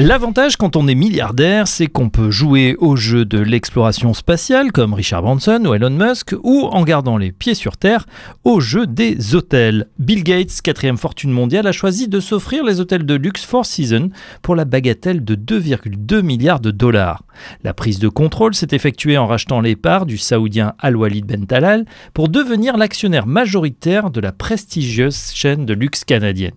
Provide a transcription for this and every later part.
L'avantage quand on est milliardaire, c'est qu'on peut jouer au jeu de l'exploration spatiale comme Richard Branson ou Elon Musk, ou en gardant les pieds sur terre, au jeu des hôtels. Bill Gates, quatrième fortune mondiale, a choisi de s'offrir les hôtels de luxe Four Seasons pour la bagatelle de 2,2 milliards de dollars. La prise de contrôle s'est effectuée en rachetant les parts du saoudien Al-Walid Ben Talal pour devenir l'actionnaire majoritaire de la prestigieuse chaîne de luxe canadienne.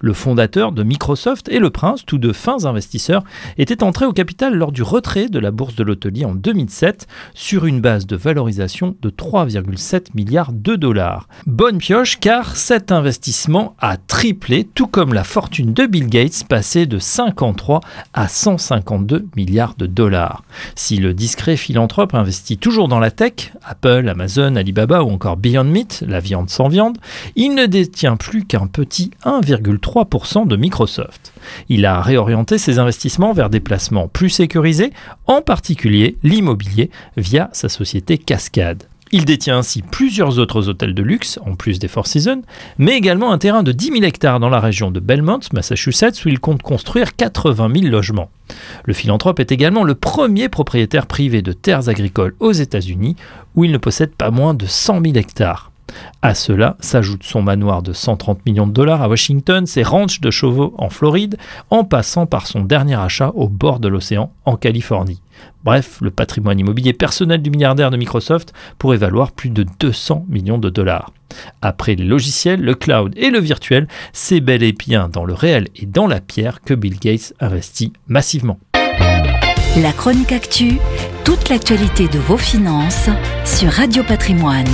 Le fondateur de Microsoft et le prince, tous deux fins investisseurs, étaient entrés au capital lors du retrait de la bourse de l'hôtelier en 2007 sur une base de valorisation de 3,7 milliards de dollars. Bonne pioche car cet investissement a triplé, tout comme la fortune de Bill Gates passée de 53 à 152 milliards de dollars. Si le discret philanthrope investit toujours dans la tech, Apple, Amazon, Alibaba ou encore Beyond Meat, la viande sans viande, il ne détient plus qu'un petit 1,5 3% de Microsoft. Il a réorienté ses investissements vers des placements plus sécurisés, en particulier l'immobilier, via sa société Cascade. Il détient ainsi plusieurs autres hôtels de luxe, en plus des Four Seasons, mais également un terrain de 10 000 hectares dans la région de Belmont, Massachusetts, où il compte construire 80 000 logements. Le philanthrope est également le premier propriétaire privé de terres agricoles aux États-Unis, où il ne possède pas moins de 100 000 hectares. À cela s'ajoute son manoir de 130 millions de dollars à Washington, ses ranchs de chevaux en Floride, en passant par son dernier achat au bord de l'océan en Californie. Bref, le patrimoine immobilier personnel du milliardaire de Microsoft pourrait valoir plus de 200 millions de dollars. Après les logiciels, le cloud et le virtuel, c'est bel et bien dans le réel et dans la pierre que Bill Gates investit massivement. La chronique actu, toute l'actualité de vos finances sur Radio Patrimoine.